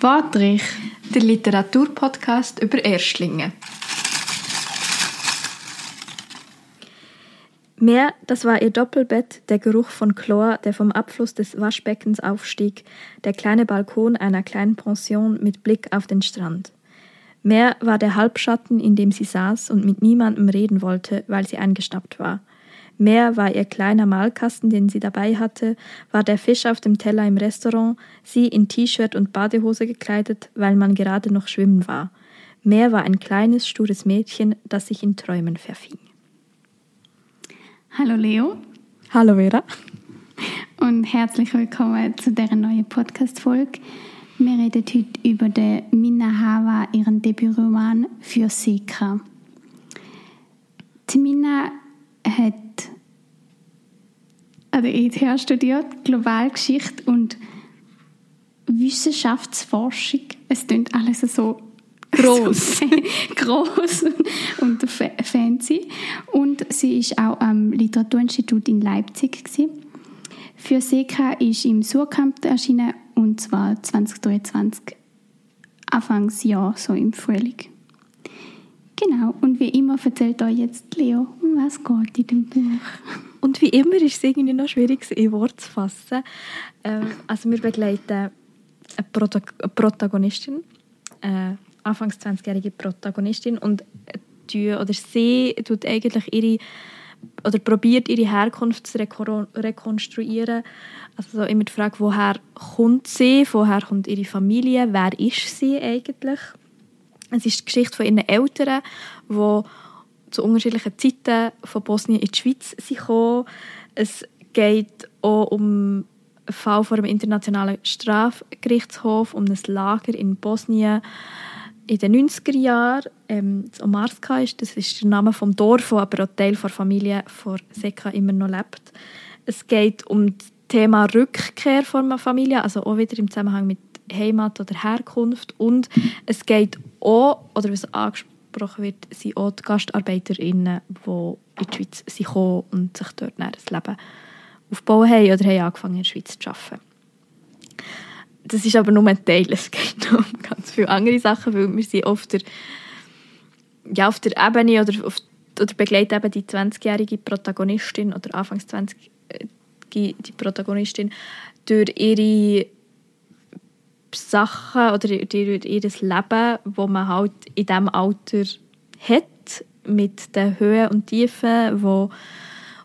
Wadrich, der Literaturpodcast über Erstlinge. Meer, das war ihr Doppelbett, der Geruch von Chlor, der vom Abfluss des Waschbeckens aufstieg, der kleine Balkon einer kleinen Pension mit Blick auf den Strand. Meer war der Halbschatten, in dem sie saß und mit niemandem reden wollte, weil sie eingeschnappt war. Mehr war ihr kleiner Malkasten, den sie dabei hatte, war der Fisch auf dem Teller im Restaurant, sie in T-Shirt und Badehose gekleidet, weil man gerade noch schwimmen war. Mehr war ein kleines, stures Mädchen, das sich in Träumen verfing. Hallo Leo. Hallo Vera. Und herzlich willkommen zu dieser neuen Podcast-Folge. Wir reden heute über den Minna Hava, ihren Debütroman für Sika. Die Minna hat an der ETH studiert, Globalgeschichte und Wissenschaftsforschung. Es klingt alles so groß, so groß und fancy. Und sie ist auch am Literaturinstitut in Leipzig gewesen. Für Seka ist im Surkamp erschienen und zwar 2023 Anfangsjahr so im Frühling. Genau, und wie immer erzählt euch jetzt Leo, um was geht in dem Buch. Und wie immer ist es irgendwie noch schwierig, in Worte zu fassen. Ähm, also wir begleiten eine, Prota eine Protagonistin, eine anfangs 20-jährige Protagonistin und die, oder sie tut eigentlich ihre oder probiert ihre Herkunft zu rekonstruieren. Also immer die Frage, woher kommt sie, woher kommt ihre Familie, wer ist sie eigentlich? Es ist die Geschichte von ihren Eltern, die zu unterschiedlichen Zeiten von Bosnien in die Schweiz sind Es geht auch um einen Fall vor dem Internationalen Strafgerichtshof, um ein Lager in Bosnien in den 90er Jahren. Ähm, das Omarska ist, das ist der Name vom Dorf, wo aber auch Teil der Familie von Seka immer noch lebt. Es geht um das Thema Rückkehr von einer Familie, also auch wieder im Zusammenhang mit Heimat oder Herkunft. Und es geht auch, oder was angesprochen wird, sind auch die GastarbeiterInnen, die in die Schweiz sind und sich dort ein Leben aufbauen haben oder haben angefangen in der Schweiz zu arbeiten. Das ist aber nur ein Teil, es geht noch um ganz viele andere Sachen, weil wir sind auf der, ja, auf der Ebene oder, auf, oder begleiten eben die 20-jährige Protagonistin oder anfangs 20 die Protagonistin durch ihre Sachen oder durch ihr Leben, wo man halt in diesem Alter hat, mit den Höhen und Tiefen, wo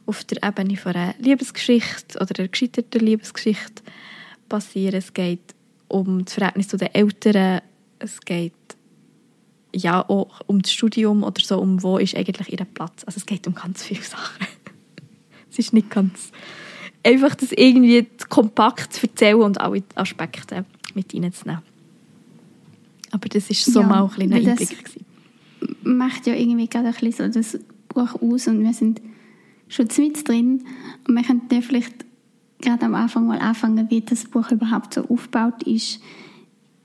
auf der Ebene von einer Liebesgeschichte oder einer gescheiterten Liebesgeschichte passieren. Es geht um das Verhältnis zu den Eltern, es geht ja auch um das Studium oder so, um wo ist eigentlich ihr Platz. Also es geht um ganz viele Sachen. es ist nicht ganz einfach das irgendwie kompakt zu erzählen und alle Aspekte mit reinzunehmen. Aber das war so ja, mal ein kleiner Einblick. Das macht ja irgendwie gerade ein bisschen so das Buch aus und wir sind schon mit drin und wir könnten vielleicht gerade am Anfang mal anfangen, wie das Buch überhaupt so aufgebaut ist,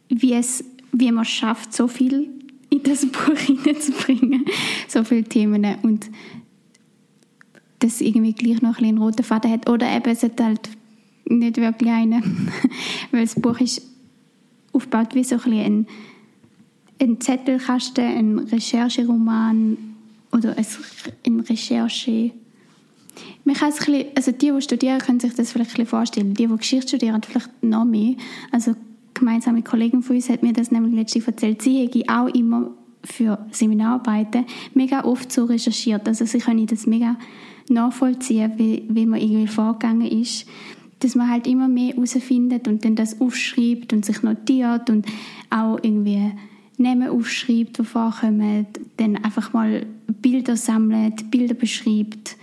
wie, es, wie man es schafft, so viel in das Buch hineinzubringen, so viele Themen und das irgendwie gleich noch ein bisschen roten Faden hat. Oder eben, es hat halt nicht wirklich einen. Weil das Buch ist aufgebaut wie so ein, ein, ein Zettelkasten, ein Rechercheroman oder ein Recherche... Man kann es bisschen, also die, die studieren, können sich das vielleicht ein vorstellen. Die, die Geschichte studieren, vielleicht noch mehr. Also gemeinsam mit Kollegen von uns hat mir das nämlich letztlich erzählt. Sie hätte auch immer für Seminararbeiten mega oft so recherchiert. Also sie können das mega nachvollziehen, wie, wie man irgendwie vorgegangen ist. Dass man halt immer mehr herausfindet und dann das aufschreibt und sich notiert und auch irgendwie Namen aufschreibt, die vorkommen, dann einfach mal Bilder sammelt, Bilder beschreibt.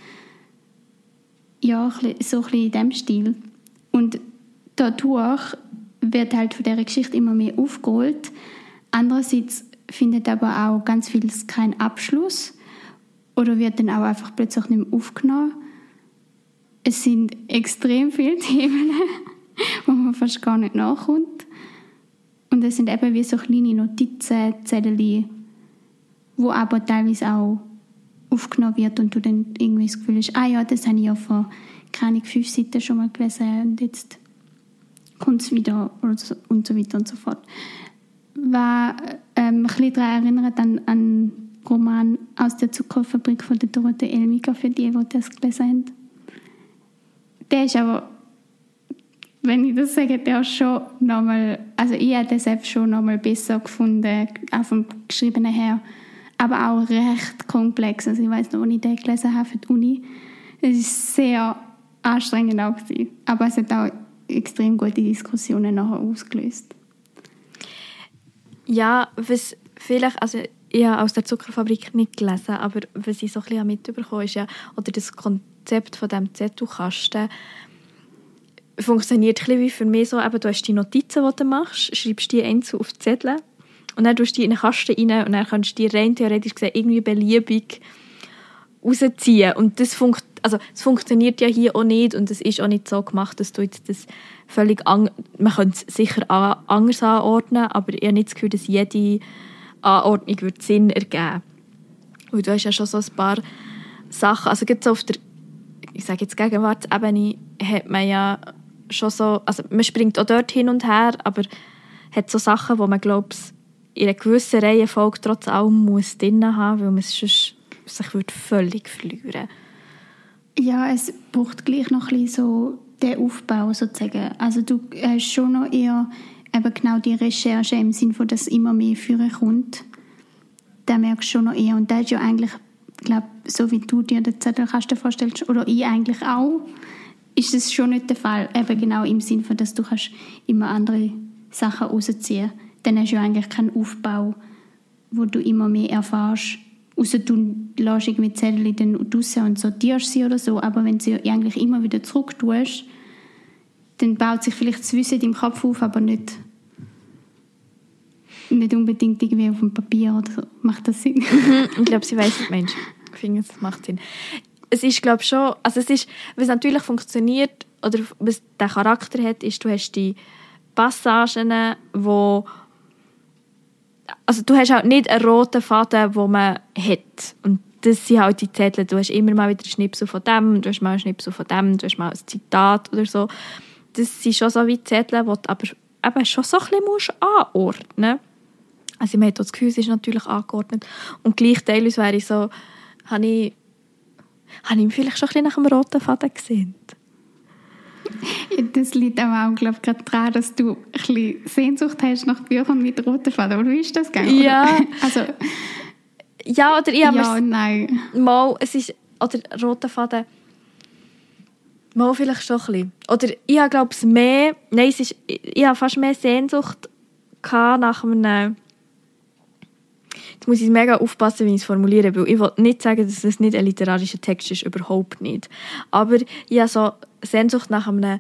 Ja, so ein bisschen in diesem Stil. Und dadurch wird halt von dieser Geschichte immer mehr aufgeholt. Andererseits findet aber auch ganz vieles keinen Abschluss oder wird dann auch einfach plötzlich nicht mehr aufgenommen. Es sind extrem viele Themen, wo man fast gar nicht nachkommt. Und es sind eben wie so kleine Notizen, Zettel, wo aber teilweise auch aufgenommen wird und du dann irgendwie das Gefühl hast, ah ja, das habe ich ja vor keine fünf Seiten schon mal gelesen und jetzt kommt es wieder und so weiter und so fort. Was ähm, ein bisschen daran erinnert an, an Roman aus der Zuckerfabrik von der Dorothee Elmiger, für die, die das gelesen haben. Der ist aber, wenn ich das sage, der ist schon nochmal, also ich habe den selbst schon nochmal besser gefunden, auch vom Geschriebenen her, aber auch recht komplex. Also ich weiß noch, als ich den gelesen habe für die Uni, es ist sehr anstrengend auch gewesen. aber es hat auch extrem gute Diskussionen nachher ausgelöst. Ja, was vielleicht, also ich habe aus der Zuckerfabrik nicht gelesen, aber was ich so ein bisschen mitbekommen ist ja, oder das Konzept von dem Zettelkasten funktioniert ein wie für mich so, eben, du hast die Notizen, die du machst, schreibst die einzeln auf die Zettel und dann tust du die in einen Kasten rein und dann kannst du die rein theoretisch gesehen irgendwie beliebig rausziehen. Und das, funkt, also, das funktioniert ja hier auch nicht und es ist auch nicht so gemacht, dass du jetzt das völlig an, man könnte es sicher an, anders anordnen, aber ich habe nicht das Gefühl, dass jede Anordnung würde Sinn ergeben. Weil du hast ja schon so ein paar Sachen, also so auf der, ich sage jetzt Gegenwartsebene, hat man ja schon so, also man springt auch dort hin und her, aber hat so Sachen, wo man glaubt, in einer gewissen Reihenfolge trotz allem muss drin haben, weil man sich würde völlig verlieren Ja, es braucht gleich noch ein bisschen so den Aufbau sozusagen. Also du hast schon noch eher eben genau die Recherche im Sinne dass immer mehr führen kommt. Da merkst du schon noch eher. Und das ist ja eigentlich, glaube so wie du dir den Zettelkasten vorstellst, oder ich eigentlich auch, ist es schon nicht der Fall. Eben genau im Sinne von, dass du kannst immer andere Sachen rausziehen Dann hast du ja eigentlich keinen Aufbau, wo du immer mehr erfährst. Außer du lässt irgendwie Zettel dann raus und sortierst sie oder so. Aber wenn du sie eigentlich immer wieder zurück tust, dann baut sich vielleicht das Wissen im Kopf auf, aber nicht, nicht unbedingt irgendwie auf dem Papier oder so. Macht das Sinn? Mhm, ich glaube, sie weiß Mensch. Ich finde, es macht Sinn. Es ist, glaube ich, schon, also es ist, was natürlich funktioniert, oder was der Charakter hat, ist, du hast die Passagen, wo also du hast halt nicht einen roten Faden, den man hat. Und das sind halt die Zettel. Du hast immer mal wieder einen Schnipsel von dem, du hast mal einen Schnipsel von dem, du hast mal ein Zitat oder so. Das sind schon so wie Zettel, die du aber eben schon so ein bisschen musst anordnen musst. Also man hat das es ist natürlich angeordnet. Und gleich teilweise wäre ich so, habe ich, habe ich vielleicht schon ein bisschen nach dem roten Faden gesehen. Das liegt aber auch, glaube ich, daran, dass du ein bisschen Sehnsucht hast nach Büchern mit roten Faden. Oder wie ist das gegangen? Ja. Also, ja, oder ich habe ja, nein. Mal, es ist, oder roter Faden, mal vielleicht schon ein bisschen. Oder ich habe, glaube ich, mehr, nein, es ist, ich habe fast mehr Sehnsucht nach einem, jetzt muss ich mega aufpassen, wie ich es formuliere, weil ich will nicht sagen, dass es nicht ein literarischer Text ist, überhaupt nicht. Aber ich habe so Sehnsucht nach einem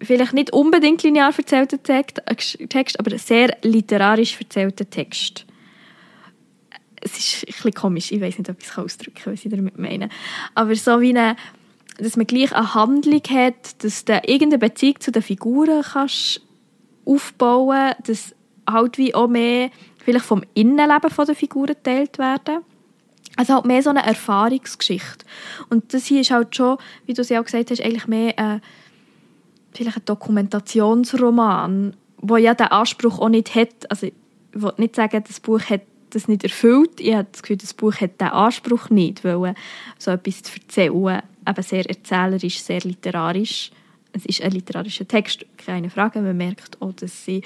vielleicht nicht unbedingt linear erzählten Text, aber sehr literarisch erzählten Text. Es ist ein bisschen komisch, ich weiß nicht, ob ich es ausdrücken kann, was ich damit meine. Aber so wie eine, dass man gleich eine Handlung hat, dass du irgendeine Beziehung zu den Figuren kannst aufbauen kannst, dass halt wie auch mehr vielleicht vom Innenleben der Figuren geteilt werden. Also halt mehr so eine Erfahrungsgeschichte. Und das hier ist halt schon, wie du es ja auch gesagt hast, eigentlich mehr ein, vielleicht ein Dokumentationsroman, wo ja den Anspruch auch nicht hat. Also ich will nicht sagen, das Buch hat das nicht erfüllt. Ich habe das Gefühl, das Buch hat diesen Anspruch nicht, weil so etwas zu erzählen, eben sehr erzählerisch, sehr literarisch. Es ist ein literarischer Text, keine Frage. Man merkt auch, dass sie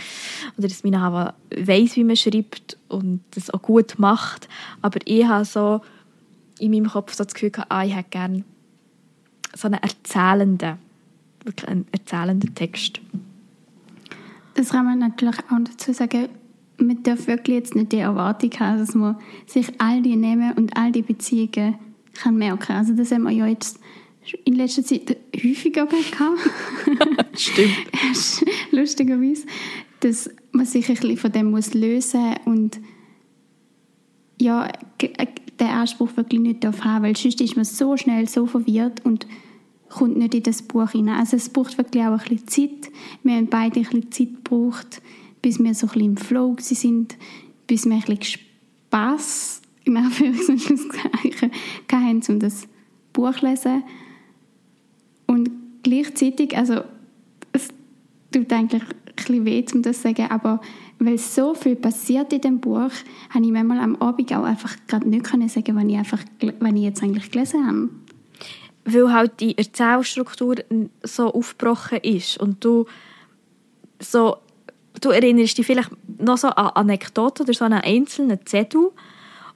oder dass Mina Hava weiss, wie man schreibt und das auch gut macht. Aber ich habe so in meinem Kopf so das Gefühl gehabt, ah, ich hätte gerne so einen erzählenden, wirklich einen erzählenden Text. Das kann man natürlich auch dazu sagen, man darf wirklich jetzt nicht die Erwartung haben, dass man sich all die Namen und all die Beziehungen kann merken. Also das haben wir ja jetzt in letzter Zeit häufiger gehabt. Stimmt. Lustigerweise, dass man sich ein bisschen von dem muss lösen und ja, den Anspruch wirklich nicht darf haben, weil sonst ist man so schnell so verwirrt und kommt nicht in das Buch hinein. Also es braucht wirklich auch ein bisschen Zeit. Wir haben beide ein bisschen Zeit gebraucht, bis wir so ein bisschen im Flow sind, bis wir ein bisschen Spass in Anführungs- und Schlusszeichen hatten, um das Buch zu lesen. Gleichzeitig, also es, tut eigentlich ein bisschen weh, um das zu sagen, aber weil so viel passiert in dem Buch, habe ich manchmal am Abend auch einfach gerade nicht können sagen, wenn ich, einfach, wenn ich jetzt eigentlich gelesen habe. Weil halt die Erzählstruktur so aufgebrochen ist und du so, du erinnerst dich vielleicht noch so an Anekdoten oder so an einzelnen Zettel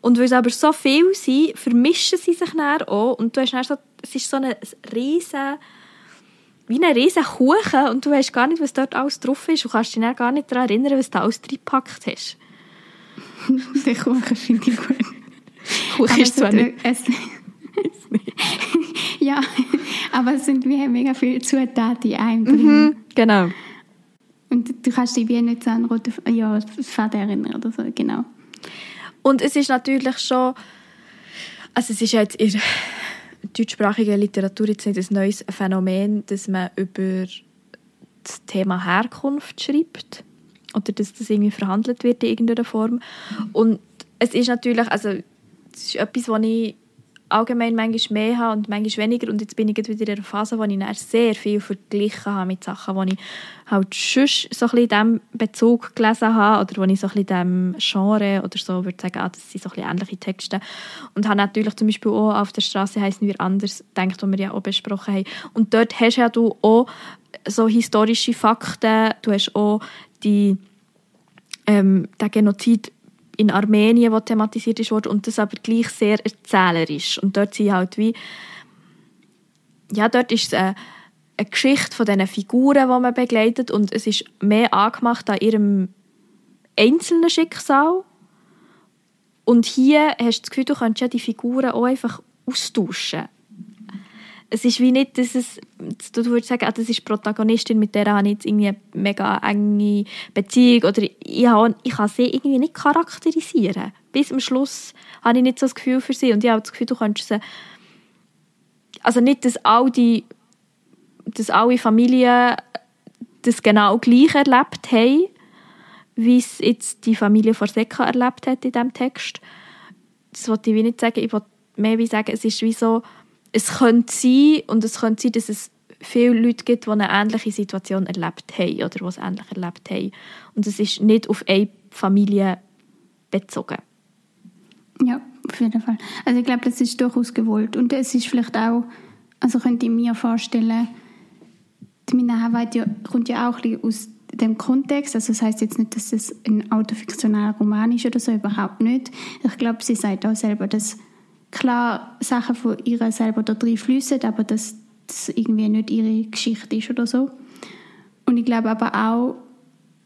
und weil es aber so viel sind, vermischen sie sich dann auch und du hast dann so, es ist so ein riesen wie ein riesen Kuchen und du weißt gar nicht, was dort alles drauf ist und kannst dich dann gar nicht daran erinnern, was du alles reingepackt hast. Den Kuchen finde ich gut. Kuchen ist zwar nicht... Es, ja, aber es sind wie mega viele Zutaten in einem drin. Mhm, genau. Und du kannst dich wie nicht so an rote ja, Faden erinnern oder so, genau. Und es ist natürlich schon... Also es ist jetzt in deutschsprachigen Literatur jetzt nicht ein neues Phänomen, dass man über das Thema Herkunft schreibt oder dass das irgendwie verhandelt wird in irgendeiner Form. Und es ist natürlich, also es ist etwas, was ich allgemein manchmal mehr habe und manchmal weniger. Und jetzt bin ich wieder in einer Phase, wo ich sehr viel verglichen habe mit Sachen, die ich halt schon so ein bisschen in diesem Bezug gelesen habe oder wo ich so ein bisschen in diesem Genre oder so würde sagen, ah, das sind so ein bisschen ähnliche Texte. Und habe natürlich zum Beispiel auch «Auf der Straße heißen wir anders» gedacht, was wir ja auch besprochen haben. Und dort hast ja du auch so historische Fakten, du hast auch die, ähm, den Genozid in Armenien, wo thematisiert ist und das aber gleich sehr erzählerisch. Und dort sind halt wie, ja, dort ist es eine, eine Geschichte von diesen Figuren, die man begleitet, und es ist mehr angemacht an ihrem einzelnen Schicksal. Und hier hast du das Gefühl, du könntest ja die Figuren auch einfach austauschen es ist wie nicht, dass es, du würdest sagen, ah, das ist die Protagonistin, mit der habe ich jetzt irgendwie eine mega enge Beziehung oder ich, habe, ich kann sie irgendwie nicht charakterisieren. Bis am Schluss habe ich nicht so das Gefühl für sie und ich habe das Gefühl, du könntest sie, also nicht, dass all die, dass alle Familien das genau gleich erlebt haben, wie es jetzt die Familie von Seka erlebt hat in diesem Text. Das wollte ich nicht sagen, ich wollte mehr wie sagen, es ist wie so, es könnte sein, und es könnte sein, dass es viele Leute gibt, die eine ähnliche Situation erlebt haben oder es ähnlich erlebt haben. Und es ist nicht auf eine Familie bezogen. Ja, auf jeden Fall. Also ich glaube, das ist durchaus gewollt. Und es ist vielleicht auch, also könnte ich mir vorstellen, die Minderheit ja, kommt ja auch ein aus dem Kontext. Also das heißt jetzt nicht, dass es ein autofiktionaler Roman ist oder so, überhaupt nicht. Ich glaube, sie sagt auch selber, dass klar Sachen von ihr selber da drin fließen, aber dass das irgendwie nicht ihre Geschichte ist oder so. Und ich glaube aber auch,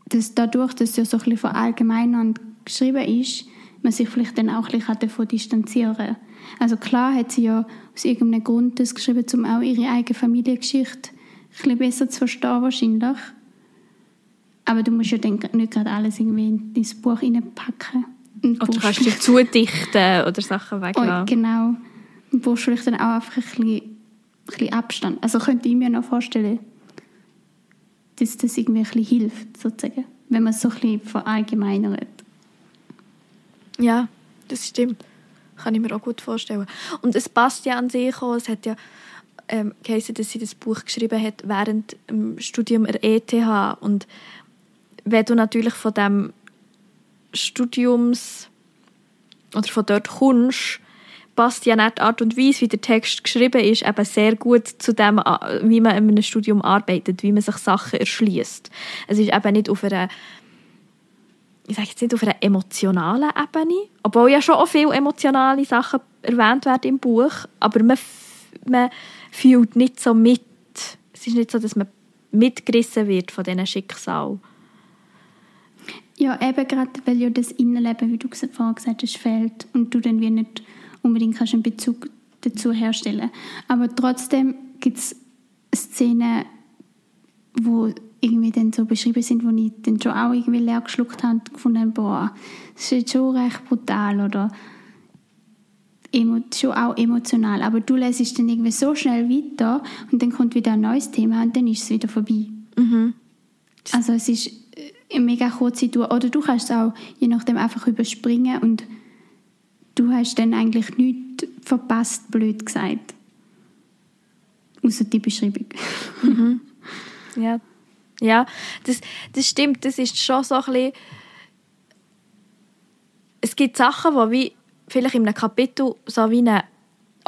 dass dadurch, dass ja so ein bisschen verallgemeinern geschrieben ist, man sich vielleicht dann auch ein bisschen davon distanzieren kann. Also klar hat sie ja aus irgendeinem Grund das geschrieben, um auch ihre eigene Familiengeschichte ein bisschen besser zu verstehen wahrscheinlich. Aber du musst ja dann nicht gerade alles irgendwie in dein Buch reinpacken. Oder du kannst dich zudichten oder Sachen weglassen. Oh, genau. Und brauchst vielleicht dann auch einfach ein bisschen, ein bisschen Abstand. Also könnte ich mir noch vorstellen, dass das irgendwie ein bisschen hilft, sozusagen, wenn man es so ein bisschen verallgemeinert. Ja, das stimmt. Kann ich mir auch gut vorstellen. Und es passt ja an sich auch. Es hat ja ähm, geheißen, dass sie das Buch geschrieben hat während dem Studium der ETH. Und wenn du natürlich von dem Studiums oder von dort kommst, passt ja nicht die Art und Weise, wie der Text geschrieben ist, eben sehr gut zu dem, wie man in einem Studium arbeitet, wie man sich Sachen erschließt. Es ist eben nicht auf einer ich sage jetzt nicht auf einer emotionalen Ebene, obwohl ja schon auch viele emotionale Sachen erwähnt werden im Buch, aber man, man fühlt nicht so mit. Es ist nicht so, dass man mitgerissen wird von diesen Schicksalen. Ja, eben gerade, weil ja das Innenleben, wie du vorhin gesagt hast, fehlt und du dann wie nicht unbedingt kannst einen Bezug dazu herstellen Aber trotzdem gibt es Szenen, wo irgendwie dann so beschrieben sind, wo ich dann schon auch irgendwie leer geschluckt habe und gefunden habe, boah, das ist jetzt schon recht brutal oder schon auch emotional. Aber du lässt dann irgendwie so schnell weiter und dann kommt wieder ein neues Thema und dann ist es wieder vorbei. Mhm. Also es ist mega kurze Tour. Oder du kannst es auch je nachdem einfach überspringen und du hast dann eigentlich nichts verpasst, blöd gesagt. Außer die Beschreibung. Mhm. Ja, Ja, das, das stimmt. Das ist schon so ein bisschen... Es gibt Sachen, die wie vielleicht in einem Kapitel so wie einen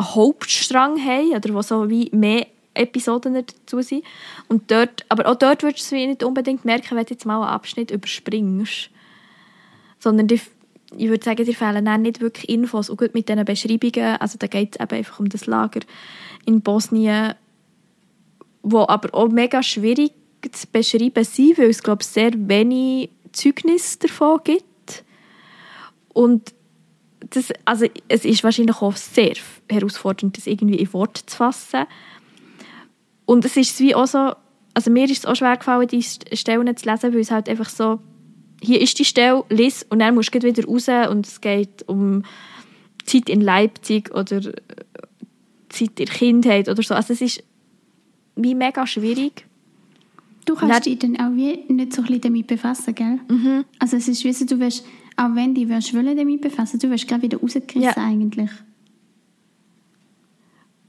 Hauptstrang haben oder wo so wie mehr Episoden dazu sind. Und dort, aber auch dort würdest du es nicht unbedingt merken, wenn du jetzt mal einen Abschnitt überspringst. Sondern die, ich würde sagen, dir fehlen dann nicht wirklich Infos. Und gut mit diesen Beschreibungen, also da geht es eben einfach um das Lager in Bosnien, wo aber auch mega schwierig zu beschreiben sind, weil es, glaube ich, sehr wenig Zeugnis davon gibt. Und das, also es ist wahrscheinlich auch sehr herausfordernd, das irgendwie in Worte zu fassen. Und es ist wie auch so, also mir ist es auch schwer gefallen, diese Stellen zu lesen, weil es halt einfach so, hier ist die Stelle, lies und dann musst du wieder raus und es geht um Zeit in Leipzig oder äh, Zeit in der Kindheit oder so. Also es ist wie mega schwierig. Du kannst dich dann auch wie nicht so ein damit befassen, gell? Mhm. Also es ist wie so, du wirst, auch wenn die wirst wollen damit befassen, du wirst gerade wieder rausgerissen Ja. eigentlich.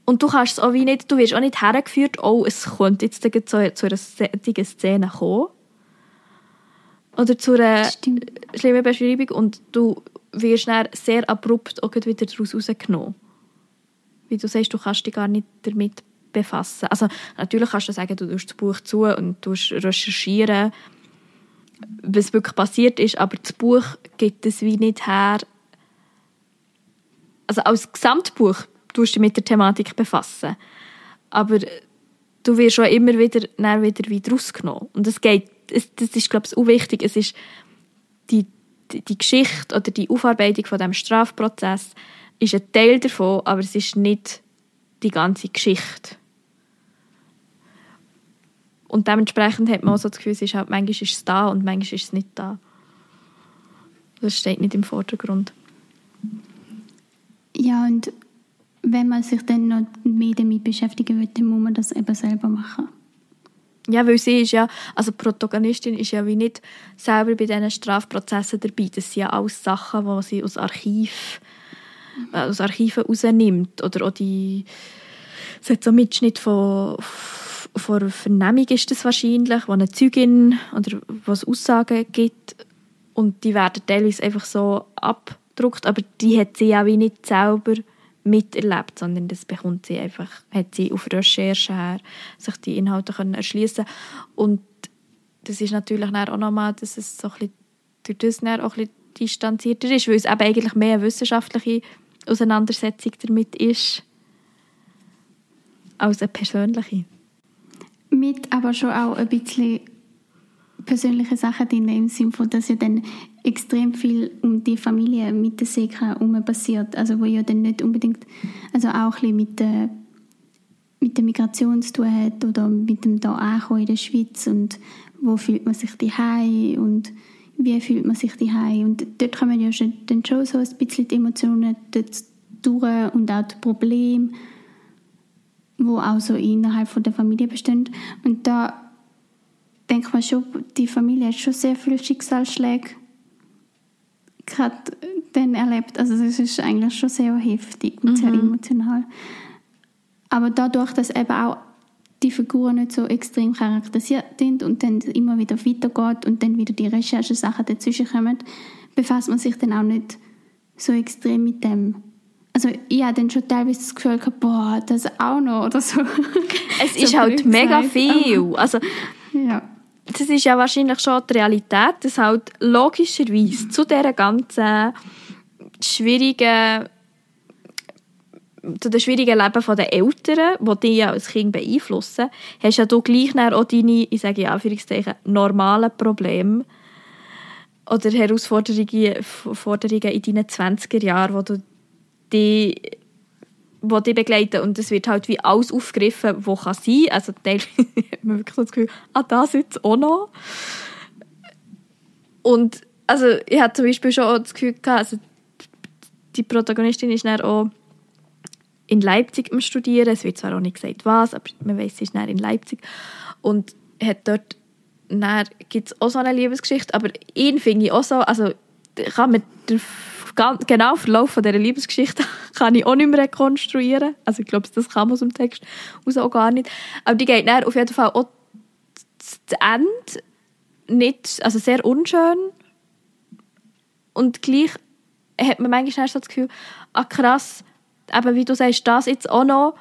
Und du kannst es auch wie nicht, du wirst auch nicht hergeführt, oh, es könnte jetzt zu, zu einer solchen Szene kommen. Oder zu einer Stimmt. schlimmen Beschreibung und du wirst dann sehr abrupt auch wieder daraus rausgenommen. Wie du sagst, du kannst dich gar nicht damit befassen. Also natürlich kannst du sagen, du tust das Buch zu und du recherchieren, was wirklich passiert ist, aber das Buch gibt es wie nicht her. Also als Gesamtbuch tust dich mit der Thematik befassen. Aber du wirst schon immer wieder, dann wieder, wieder rausgenommen. Und das geht, es, das ist, glaube ich, auch wichtig. Es ist die, die, die Geschichte oder die Aufarbeitung von dem Strafprozess ist ein Teil davon, aber es ist nicht die ganze Geschichte. Und dementsprechend hat man auch so das Gefühl, es ist halt, manchmal ist es da und manchmal ist es nicht da. Das steht nicht im Vordergrund. Ja, und wenn man sich dann noch mehr damit beschäftigen will, dann muss man das eben selber machen. Ja, weil sie ist ja, also die Protagonistin ist ja wie nicht selber bei diesen Strafprozessen dabei. Das sind ja alles Sachen, die sie aus Archiv, äh, aus Archiven rausnimmt. Oder auch die, es hat so einen Mitschnitt von, von Vernehmung ist das wahrscheinlich, wo eine Zeugin oder wo es Aussagen gibt und die werden teilweise einfach so abgedruckt, aber die hat sie ja wie nicht selber miterlebt, sondern das bekommt sie einfach, hat sie auf Recherche her sich die Inhalte können erschließen und das ist natürlich auch nochmal, dass es so ein durch das auch ein bisschen distanzierter ist, weil es eben eigentlich mehr eine wissenschaftliche Auseinandersetzung damit ist, als eine persönliche. Mit aber schon auch ein bisschen persönliche Sachen drin, im Sinne von, dass ja dann extrem viel um die Familie mit der Seka herum passiert. Also wo ja dann nicht unbedingt, also auch ein mit der, mit der Migration zu tun hat oder mit dem da ankommen in der Schweiz und wo fühlt man sich daheim und wie fühlt man sich daheim und dort kommen ja schon, dann schon so ein bisschen die Emotionen durch und auch die Probleme wo auch so innerhalb von der Familie bestehen. Und da denkt man schon, die Familie hat schon sehr viele Schicksalsschläge gerade dann erlebt. Also das ist eigentlich schon sehr heftig und sehr emotional. Aber dadurch, dass eben auch die Figuren nicht so extrem charakterisiert sind und dann immer wieder weitergeht und dann wieder die Recherchesachen dazwischen kommen, befasst man sich dann auch nicht so extrem mit dem. Also ich habe dann schon teilweise das Gefühl gehabt, boah, das auch noch oder so. Es So ist halt mega gesagt, viel. Also, Ja. Das ist ja wahrscheinlich schon die Realität, dass halt logischerweise zu dieser ganzen schwierigen zu den schwierigen Leben der Eltern, die dich ja als Kind beeinflussen, hast ja du gleich auch deine, ich sage in Anführungszeichen, normalen Probleme oder Herausforderungen Forderungen in deinen 20er Jahren, wo du die die begleiten und es wird halt wie alles aufgegriffen, was kann sein. Also teilweise hat man wirklich so das Gefühl, ah, das jetzt auch noch. Und also ich hatte zum Beispiel schon auch das Gefühl gehabt, also die Protagonistin ist dann auch in Leipzig am Studieren. Es wird zwar auch nicht gesagt, was, aber man weiß, sie ist dann in Leipzig. Und hat dort, gibt es auch so eine Liebesgeschichte, aber ihn finde ich auch so, also kann der ganz genau Verlauf von dieser Liebesgeschichte kann ich auch nicht mehr rekonstruieren. Also ich glaube, das kann man aus dem Text aus auch gar nicht. Aber die geht dann auf jeden Fall auch das Ende nicht, also sehr unschön und gleich hat man manchmal so das Gefühl, ah krass, eben wie du sagst, das jetzt auch noch,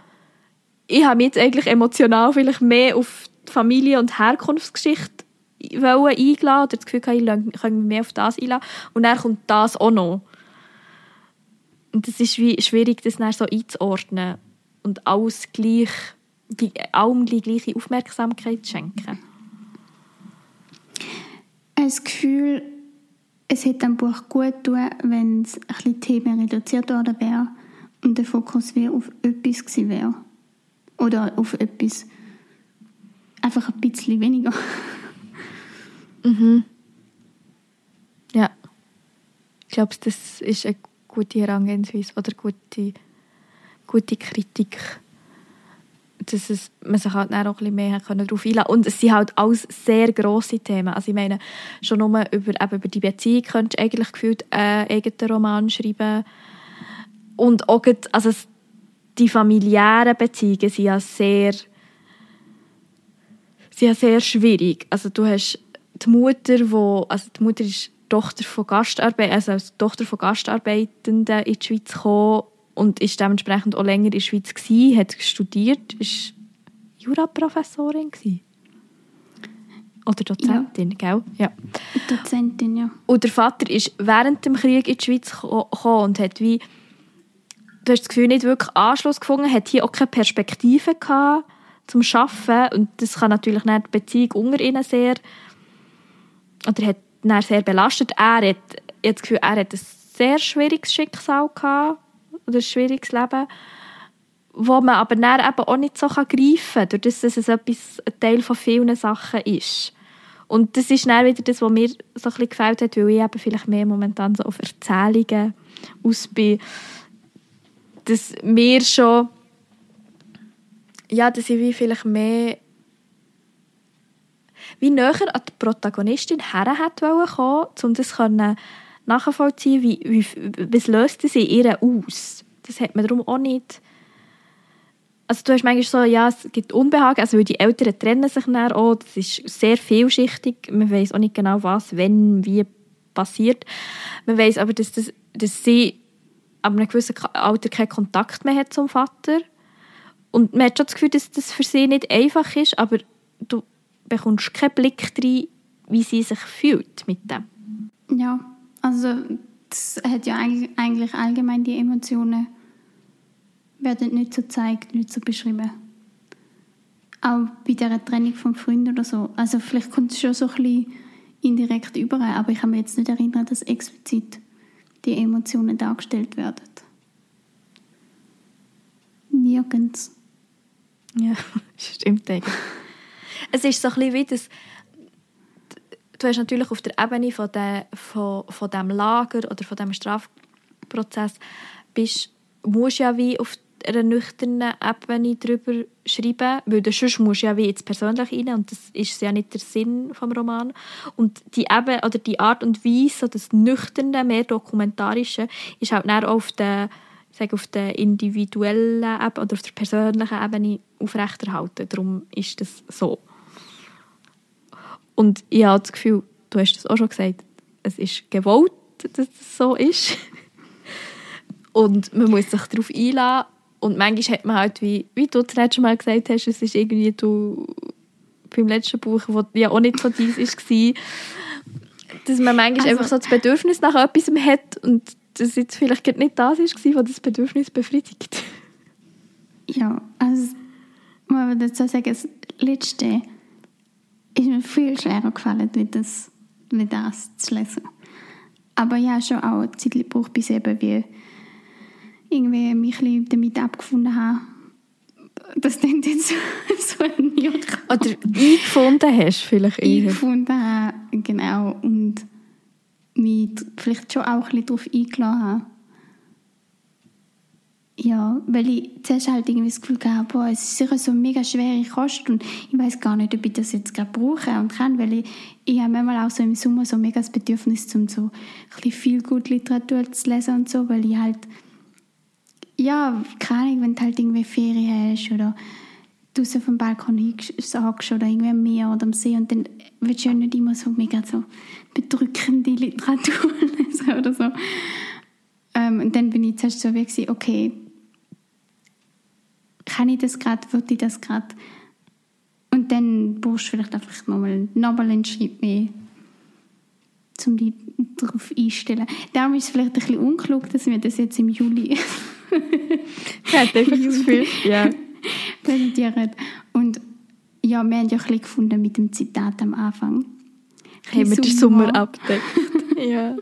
ich habe mich jetzt eigentlich emotional vielleicht mehr auf die Familie- und Herkunftsgeschichte eingeladen oder das Gefühl ich könnte mich mehr auf das einladen und dann kommt das auch noch. Und es ist wie schwierig, das dann so einzuordnen und alles gleich, die, allem die gleiche Aufmerksamkeit zu schenken. Das Gefühl, es hätte dem Buch gut tun, wenn es ein Themen reduziert worden wäre und der Fokus wäre auf etwas gewesen wäre. Oder auf etwas einfach ein bisschen weniger. Mhm. Ja. Ich glaube, das ist eine gute Herangehensweise oder gute, gute Kritik. Dass es, man sich halt auch ein bisschen mehr darauf einlassen konnte. Und es sind halt alles sehr grosse Themen. Also ich meine, schon nur über, eben über die Beziehung könntest du eigentlich gefühlt einen eigenen Roman schreiben. Und auch, also die familiären Beziehungen sind ja sehr, sind ja sehr schwierig. Also du hast die Mutter, wo, also die Mutter ist Tochter von Gastarbeitern, also als Tochter von Gastarbeitenden in die Schweiz gekommen und ist dementsprechend auch länger in der Schweiz gewesen, hat studiert, ist Juraprofessorin gewesen. Oder Dozentin, ja. gell? Ja. Dozentin, ja. Und der Vater ist während dem Krieg in die Schweiz gekommen und hat wie, du hast das Gefühl, nicht wirklich Anschluss gefunden, hat hier auch keine Perspektive gehabt zum Arbeiten und das kann natürlich nicht die Beziehung unter ihnen sehr oder hat ihn sehr belastet. Er hat, ich das Gefühl, er hat ein sehr schwieriges Schicksal gehabt, oder ein schwieriges Leben, wo man aber dann eben auch nicht so greifen kann, dadurch, dass es etwas, ein Teil von vielen Sachen ist. Und das ist dann wieder das, was mir so ein gefällt hat, weil ich eben vielleicht mehr momentan so auf Erzählungen aus bin, dass mir schon ja, dass ich wie vielleicht mehr wie näher an die Protagonistin her kommen um das nachvollziehen wie, wie, was löst sie ihr aus. Das hat man darum auch nicht... Also du hast manchmal so, ja, es gibt Unbehagen, also die Eltern trennen sich dann auch, das ist sehr vielschichtig, man weiß auch nicht genau was, wenn, wie passiert. Man weiß aber, dass, das, dass sie ab einem gewissen Alter keinen Kontakt mehr hat zum Vater. Und man hat schon das Gefühl, dass das für sie nicht einfach ist, aber du bekommst keinen Blick rein, wie sie sich fühlt mit dem. Ja, also das hat ja eigentlich allgemein die Emotionen werden nicht so gezeigt, nicht so beschrieben. Auch bei der Trennung vom Freund oder so. Also vielleicht kommt es schon so ein bisschen indirekt über, aber ich kann mich jetzt nicht erinnern, dass explizit die Emotionen dargestellt werden. Nirgends. Ja, stimmt eigentlich es ist so ein wie das, du hast natürlich auf der Ebene von, der, von, von dem Lager oder von dem Strafprozess bist, musst ja wie auf einer nüchternen Ebene darüber schreiben, weil du sonst musst ja wie ins Persönliche rein und das ist ja nicht der Sinn vom Roman. Und die Ebene, oder die Art und Weise, das Nüchterne, mehr Dokumentarische, ist halt auch auf der sage, auf der individuellen Ebene oder auf der persönlichen Ebene aufrechterhalten. Darum ist das so. Und ich habe das Gefühl, du hast es auch schon gesagt, es ist gewollt, dass es so ist. Und man muss sich darauf einladen. Und manchmal hat man halt, wie, wie du das letzte Mal gesagt hast, es ist irgendwie du beim letzten Buch, das ja auch nicht so dies war, dass man manchmal also, einfach so das Bedürfnis nach etwas hat und das jetzt vielleicht nicht das war, was das Bedürfnis befriedigt. Ja, also man würde dazu sagen, das Letzte ist mir viel schwerer gefallen, wie das, wie das zu lesen. Aber ja, schon auch eine Zeit gebraucht, bis eben wie irgendwie mich ein damit abgefunden habe. Das klingt jetzt so, so ein Oder eingefunden hast vielleicht eher. Eingefunden habe, genau. Und mich vielleicht schon auch ein bisschen darauf eingeladen habe. Ja, weil ich zuerst halt irgendwie das Gefühl hatte, boah, es ist sicher so eine mega schwere Kost und ich weiß gar nicht, ob ich das jetzt gerade brauche und kann, weil ich, ich habe manchmal auch so im Sommer so mega das Bedürfnis, um so ein viel gute Literatur zu lesen und so, weil ich halt, ja, keine Ahnung, wenn du halt irgendwie Ferien hast oder draußen vom Balkon hinsagst oder irgendwie am Meer oder am See und dann willst du ja nicht immer so mega so bedrückende Literatur lesen oder so. Ähm, und dann bin ich zuerst so wie gewesen, okay, kann ich das gerade, will ich das gerade? Und dann brauchst du vielleicht einfach nochmal, nochmal einen Schritt mehr, um dich darauf einzustellen. Darum ist es vielleicht ein bisschen unklug, dass wir das jetzt im Juli Ich hätte einfach das. Und ja, wir haben ja ein bisschen gefunden mit dem Zitat am Anfang. Haben wir den Sommer abgedeckt. ja.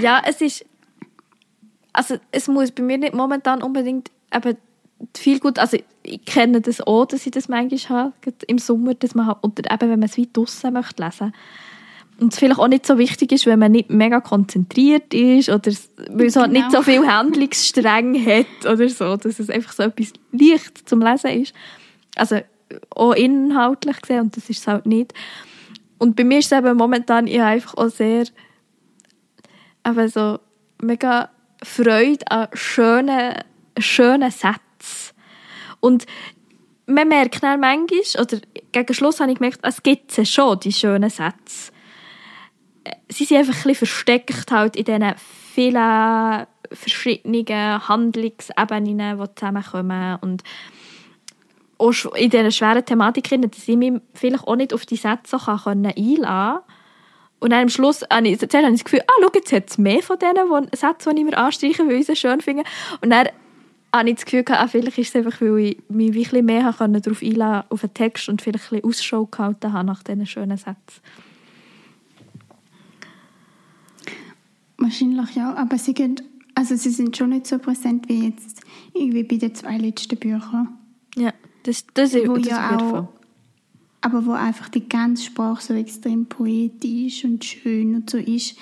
ja, es ist. Also, es muss bei mir nicht momentan unbedingt eben viel gut. Also, ich kenne das auch, dass ich das manchmal habe, im Sommer, dass man halt, oder eben, wenn man es weit draussen möchte lesen und es vielleicht auch nicht so wichtig ist, wenn man nicht mega konzentriert ist oder weil es halt nicht so Genau. viel Handlungsstränge hat oder so, dass es einfach so etwas leicht zum Lesen ist. Also auch inhaltlich gesehen und das ist es halt nicht. Und bei mir ist es eben momentan, ich einfach auch sehr eben so mega Freude an schönen, schönen Sätzen. Und man merkt dann manchmal, oder gegen Schluss habe ich gemerkt, es gibt sie schon, die schönen Sätze. Sie sind einfach ein versteckt halt in diesen vielen verschiedenen Handlungsebenen, die zusammenkommen und auch in dieser schweren Thematik, drin, dass ich mich vielleicht auch nicht auf die Sätze einlassen kann. Und dann am Schluss habe ich, habe ich das Gefühl, ah, schau, jetzt hat es mehr von diesen Sätzen, die ich mir anstreichen, weil ich sie schön finde. Und dann habe ich das Gefühl, gehabt, ah, vielleicht ist es einfach, weil ich mich ein mehr darauf einlassen auf den Text und vielleicht ein bisschen Ausschau gehalten habe nach diesen schönen Sätzen. Wahrscheinlich ja, aber sie, gehen, also sie sind schon nicht so präsent wie jetzt irgendwie bei den zwei letzten Büchern. Ja, das, das, das, Wo das ja auch-. Aber wo einfach die ganze Sprache so extrem poetisch und schön und so ist.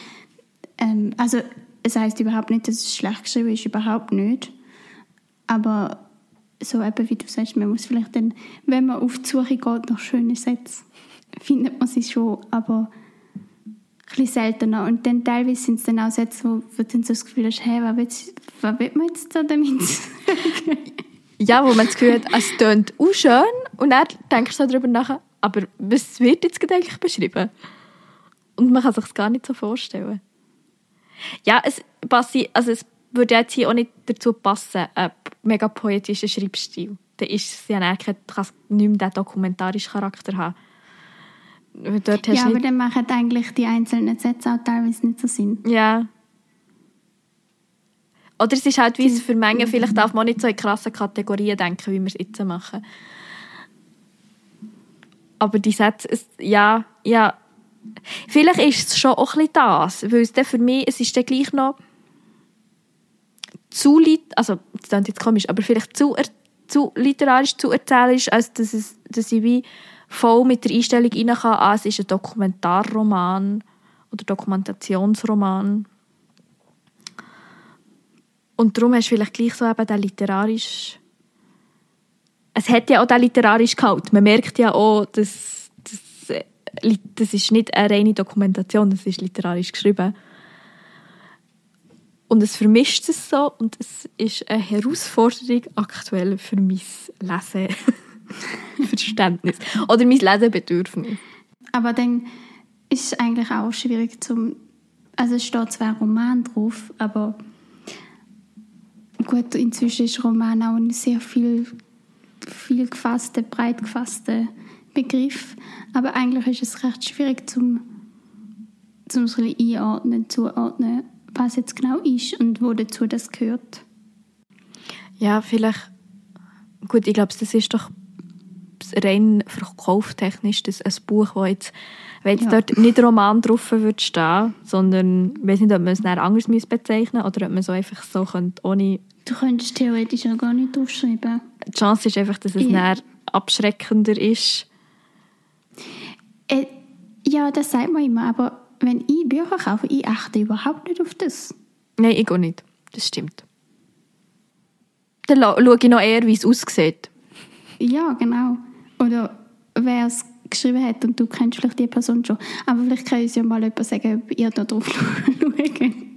Ähm, also es heißt überhaupt nicht, dass es schlecht geschrieben ist, überhaupt nicht. Aber so eben, wie du sagst, man muss vielleicht dann, wenn man auf die Suche geht nach schönen Sätzen, findet man sie schon, aber bisschen seltener. Und dann teilweise sind es dann auch Sätze, wo du dann so das Gefühl hast, hey, was will, was will man jetzt da damit? Ja, wo man das Gefühl hat, es tönt auch schön und dann denkst du darüber nach, aber was wird jetzt gerade eigentlich beschrieben? Und man kann sich gar nicht so vorstellen. Ja, es, passi, also es würde jetzt hier auch nicht dazu passen, ein mega poetischer Schreibstil. Dann ist es ja nicht mehr den dokumentarischen Charakter haben. Dort ja, aber dann machen eigentlich die einzelnen Sätze auch teilweise nicht so Sinn. ja. Oder es ist halt, wie es für Mengen, vielleicht darf man nicht so in krassen Kategorien denken, wie wir es jetzt machen. Aber die Sätze, es, ja, ja. Vielleicht ist es schon auch ein bisschen das, weil es dann für mich, es ist dann gleich noch zu also das klingt jetzt komisch, aber vielleicht zu, zu literarisch, zu erzählerisch, als dass, es, dass ich wie voll mit der Einstellung rein kann, ah, es ist ein Dokumentarroman oder Dokumentationsroman. Und darum hast du vielleicht gleich so eben den literarisch es hat ja auch den literarisch Gehalt. Man merkt ja auch, dass, dass äh, das ist nicht eine reine Dokumentation, das ist literarisch geschrieben. Und es vermischt es so und es ist eine Herausforderung aktuell für mein Leseverständnis oder mein Lesebedürfnis. Aber dann ist es eigentlich auch schwierig zum. Also es steht zwar Roman drauf, aber gut, inzwischen ist Roman auch ein sehr viel, viel gefasster, breit gefasster Begriff. Aber eigentlich ist es recht schwierig zum, zum so ein einordnen, zuordnen, was jetzt genau ist und wo dazu das gehört. Ja, vielleicht. Gut, ich glaube, das ist doch rein verkauftechnisch das ein Buch, das jetzt, wenn jetzt Ja. dort nicht Roman drauf würde stehen, sondern ich weiß nicht, ob man es dann anders müsste bezeichnen oder ob man so einfach so könnte, ohne Du könntest theoretisch auch gar nicht draufschreiben. die Chance ist einfach, dass es Ja. abschreckender ist. Äh, ja, das sagt man immer, aber wenn ich Bücher kaufe, ich achte überhaupt nicht auf das. Nein, ich auch nicht. Das stimmt. Dann schaue ich noch eher, wie es aussieht. Ja, genau. Oder wer es geschrieben hat und du kennst vielleicht die Person schon. Aber vielleicht kann uns ja mal jemand sagen, ob ihr da drauf schaut.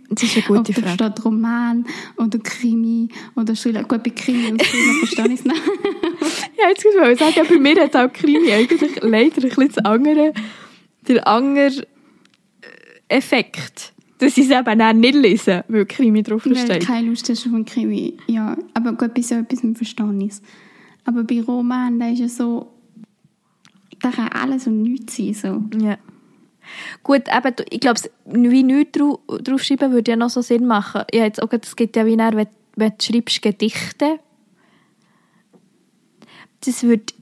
Das ist eine gute Ob da Frage. steht Roman oder Krimi oder Thriller. Gut, bei Krimi und Thriller verstehe ich es nicht. Ja, jetzt muss ich sagen, bei mir hat auch Krimi eigentlich leider ein bisschen das andere, der andere äh, Effekt, dass ich es eben auch nicht lese, weil Krimi drauf Weil keine Lust hast auf einen Krimi. Ja, aber gut, bei so etwas verstehe ich es. Aber bei Roman, da ist ja so, da kann alles und nichts sein. So. Ja. Gut, eben, ich glaube, wie nichts drau- draufschreiben würde ja noch so Sinn machen. Ja, jetzt auch, gerade, es gibt ja wie dann, wenn, wenn du schreibst Gedichte, das würde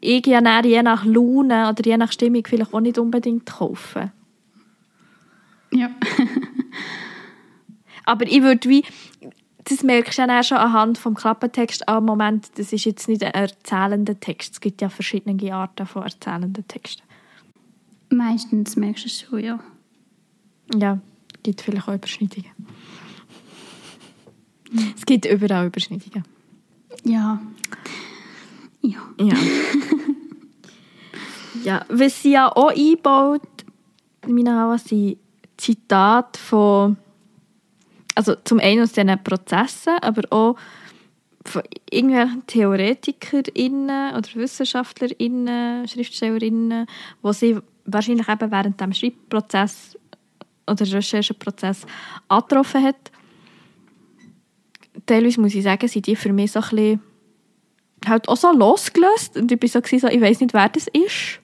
ich ja dann je nach Laune oder je nach Stimmung vielleicht auch nicht unbedingt kaufen. Ja. Aber ich würde wie, das merkst du ja dann schon anhand vom Klappentext, am Moment, das ist jetzt nicht ein erzählender Text. Es gibt ja verschiedene Arten von erzählenden Texten. Meistens merkst du es schon, ja. Ja, gibt vielleicht auch Überschneidungen. Es gibt überall Überschneidungen. Ja. Ja. Ja. ja, was sie ja auch einbaut, meine Hawa, sind Zitate von, also zum einen aus diesen Prozessen, aber auch von irgendwelchen TheoretikerInnen oder WissenschaftlerInnen, SchriftstellerInnen, wo sie wahrscheinlich eben während dem Schreibprozess oder Rechercheprozess angetroffen hat. Teilweise muss ich sagen, sind die für mich so ein bisschen halt auch so losgelöst. Und ich war so, gewesen, so ich weiß nicht, wer das ist.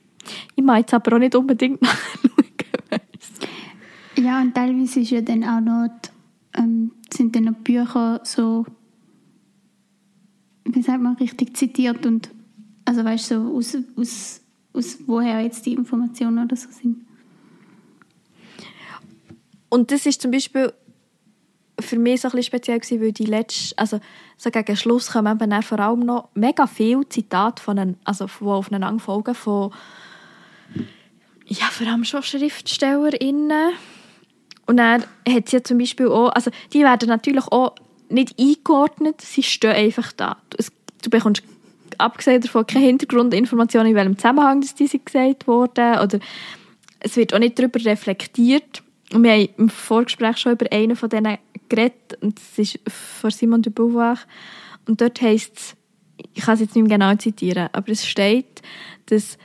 Ich meine jetzt aber auch nicht unbedingt nachschauen. Ja, und teilweise ist ja dann auch noch, die, ähm, sind dann noch Bücher so, wie sagt man, richtig zitiert und, also weißt du, so aus, aus, aus woher jetzt die Informationen oder so sind. Und das ist zum Beispiel für mich so ein bisschen speziell gewesen, weil die letzte, also so gegen Schluss kommen eben dann vor allem noch mega viele Zitate von einem, also die aufeinander folgen von ja, vor allem schon SchriftstellerInnen. Und dann hat sie ja zum Beispiel auch, also die werden natürlich auch nicht eingeordnet, sie stehen einfach da. Du, es, du bekommst abgesehen davon keine Hintergrundinformationen, in welchem Zusammenhang das die sind gesagt wurden oder es wird auch nicht darüber reflektiert. Und wir haben im Vorgespräch schon über einen von denen geredet, und das ist von Simon de Beauvoir. Und dort heisst es, ich kann es jetzt nicht mehr genau zitieren, aber es steht, dass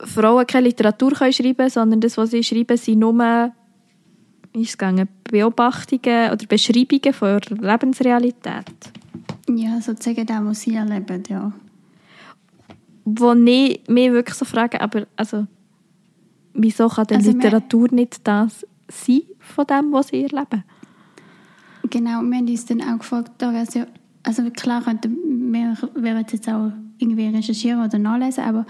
Frauen keine Literatur können schreiben können, sondern das, was sie schreiben, sind nur wie ist es gegangen, Beobachtungen oder Beschreibungen von ihrer Lebensrealität. Ja, sozusagen das, was sie erleben, ja. Wo ich mich wirklich so frage, aber also, wieso kann denn Also, Literatur nicht das sein von dem, was sie erleben? Genau, wir haben uns dann auch gefragt, ja, also klar wir, wir jetzt auch irgendwie recherchieren oder nachlesen, aber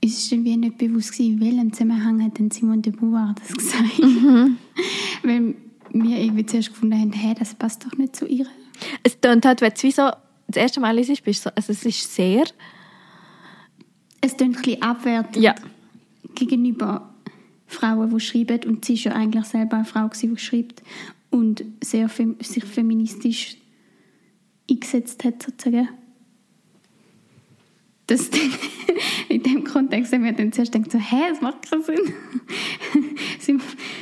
ist wie nicht bewusst gewesen, in welchem Zusammenhang hat denn Simone de Beauvoir das gesagt. Weil wir irgendwie zuerst gefunden haben, hey, das passt doch nicht zu ihr. Es tönt halt, wenn du es wie so das erste Mal liest, bist so, also es ist sehr... Es klingt ein bisschen abwertend Ja. gegenüber Frauen, die schreiben und sie ist ja eigentlich selber eine Frau, gewesen, die schreibt und sehr fem sich feministisch eingesetzt hat, sozusagen. Das dann, in dem Kontext haben wir dann zuerst gedacht, so, hä, das macht keinen Sinn. sie,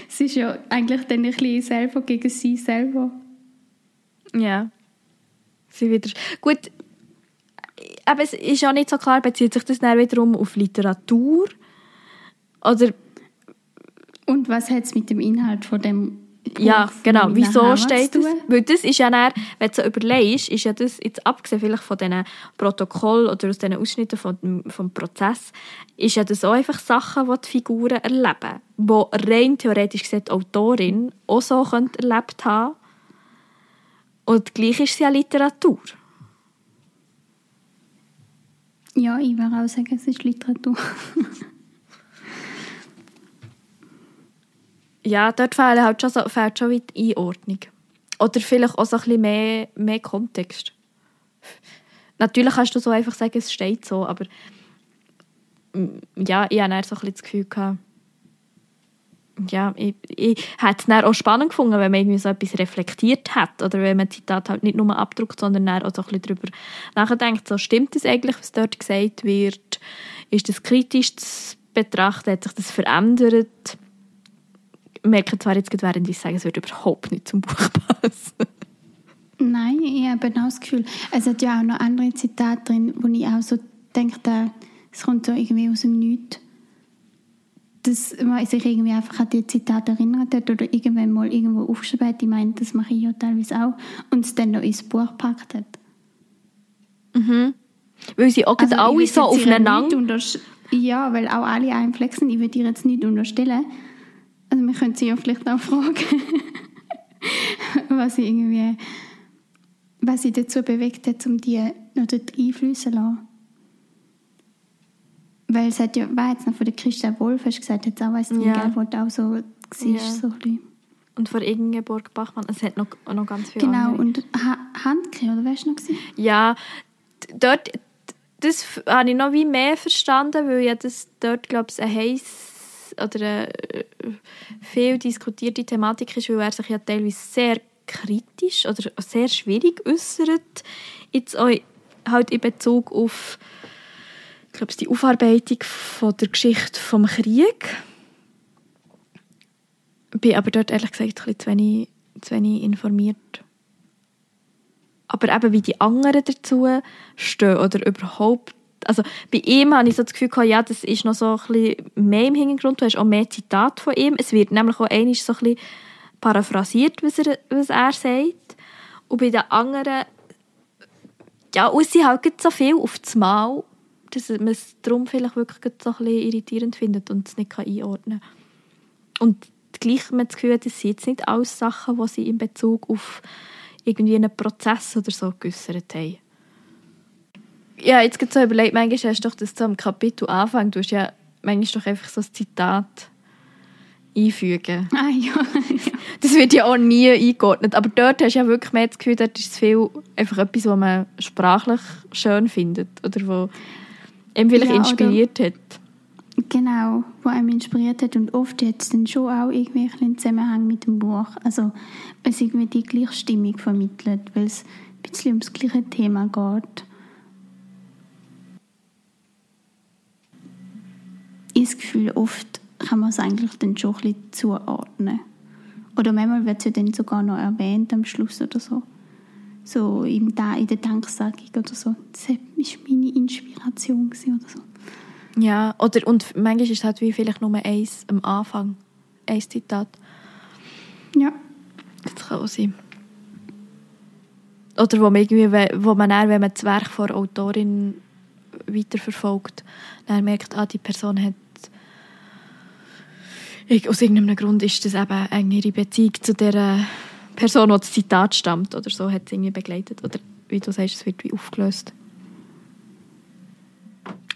sie ist ja eigentlich dann ein bisschen selber gegen sie selber. Ja. Sie wieder... Gut, aber es ist auch nicht so klar, bezieht sich das dann wiederum auf Literatur? Oder Und was hat es mit dem Inhalt von dem Ja, genau. Wieso steht das? Weil das ist ja dann, wenn du so überlegst, ist ja das, jetzt abgesehen vielleicht von diesen Protokollen oder aus diesen Ausschnitten vom, vom Prozess, ist ja das auch einfach Sachen, die die Figuren erleben. Die rein theoretisch gesehen die Autorin auch so könnte erlebt haben. Und gleich ist es ja Literatur. Ja, ich würde auch sagen, es ist Literatur. Ja, dort fehlt halt schon, so, fehlt schon die Einordnung. Oder vielleicht auch so ein bisschen mehr, mehr Kontext. Natürlich kannst du so einfach sagen, es steht so, aber mm, ja, ich hatte so ein das Gefühl, gehabt, ja, ich, ich hätte es auch spannend gefunden, wenn man irgendwie so etwas reflektiert hat oder wenn man Zitat halt nicht nur abdruckt, sondern auch so ein bisschen darüber nachdenkt, so stimmt das eigentlich, was dort gesagt wird, ist das kritisch zu betrachten, hat sich das verändert, merke zwar jetzt, gerade, während ich sage, es würde überhaupt nicht zum Buch passen. Nein, ich habe genau das Gefühl. Es hat ja auch noch andere Zitate drin, wo ich auch so denke, es kommt so irgendwie aus dem Nichts. Dass man sich irgendwie einfach an die Zitate erinnert hat oder irgendwann mal irgendwo aufgeschrieben hat. Ich meine, das mache ich ja teilweise auch. Und es dann noch ins Buch gepackt hat. Weil sie auch Also, alle so aufeinander... Ja, weil auch alle einflexen. Ich würde ihr jetzt nicht unterstellen. Also wir können sie ja vielleicht auch fragen, was sie irgendwie, was sie dazu bewegt hat, um die noch dort einfließen zu lassen. Weil es hat ja, war jetzt noch von der Christa Wolf, hast du gesagt, jetzt auch weiss ich Ja. wo du auch so war, Ja. so ein bisschen. Und vor Ingeborg Bachmann, es hat noch, noch ganz viele Genau, andere. und ha Handke, oder weißt du noch? gewesen? Ja, dort, das habe ich noch wie mehr verstanden, weil ja das dort, glaube ich, ein heiß oder äh, viel diskutierte Thematik ist, weil er sich ja teilweise sehr kritisch oder sehr schwierig äußert, jetzt auch halt in Bezug auf ich glaube, die Aufarbeitung von der Geschichte vom Krieg. Bin aber dort ehrlich gesagt ein zu wenig, zu wenig informiert aber eben wie die anderen dazu stehen oder überhaupt also bei ihm habe ich so das Gefühl gehabt, ja, das ist noch so ein bisschen mehr im Hintergrund, du hast auch mehr Zitate von ihm, es wird nämlich auch einmal so ein bisschen paraphrasiert, was er, was er sagt und bei den anderen ja, und sie halt so viel auf das Mal, dass man es darum vielleicht wirklich so ein bisschen irritierend findet und es nicht einordnen kann. Und gleich man das Gefühl, das sind jetzt nicht alles Sachen, die sie in Bezug auf irgendwie einen Prozess oder so geäussert haben. Ja, jetzt gerade so überlegt, manchmal hast du doch das so am Kapitel Anfang, du hast ja manchmal doch einfach so ein Zitat einfügen. Ah ja, ja. Das wird ja auch nie eingeordnet, aber dort hast du ja wirklich mehr das Gefühl, dort ist es viel einfach etwas, was man sprachlich schön findet oder wo eben vielleicht Ja, inspiriert hat. Genau, wo einem inspiriert hat und oft hat es dann schon auch irgendwie einen Zusammenhang mit dem Buch. Also es irgendwie die Gleichstimmung vermittelt, weil es ein bisschen ums gleiche Thema geht. Ich habe das Gefühl, oft kann man es eigentlich dann schon ein bisschen zuordnen. Oder manchmal wird es ja dann sogar noch erwähnt am Schluss oder so. So in der Danksagung oder so. Das war meine Inspiration oder so. Ja, oder, und manchmal ist es halt wie vielleicht nur eins am Anfang, ein Zitat. Ja. Das kann auch sein. Oder wo man, irgendwie, wo man dann, wenn man das Werk von der Autorin weiterverfolgt, dann merkt, ah, die Person hat aus irgendeinem Grund ist das eben eng ihre Beziehung zu der Person, die das Zitat stammt oder so, hat es irgendwie begleitet. Oder wie du sagst, es wird wie aufgelöst.